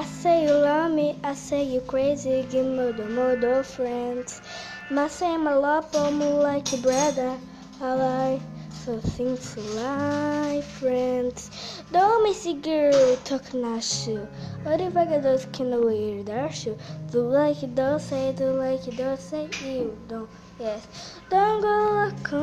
I say you love me, I say you crazy, give me the mother friends. My say my love for me like a brother, I like so things like friends. Don't miss a girl talk na shoe. What if I get those kind of weird shoe? Do like it, don't say, do like it, don't say, you don't, yes. Don't go look.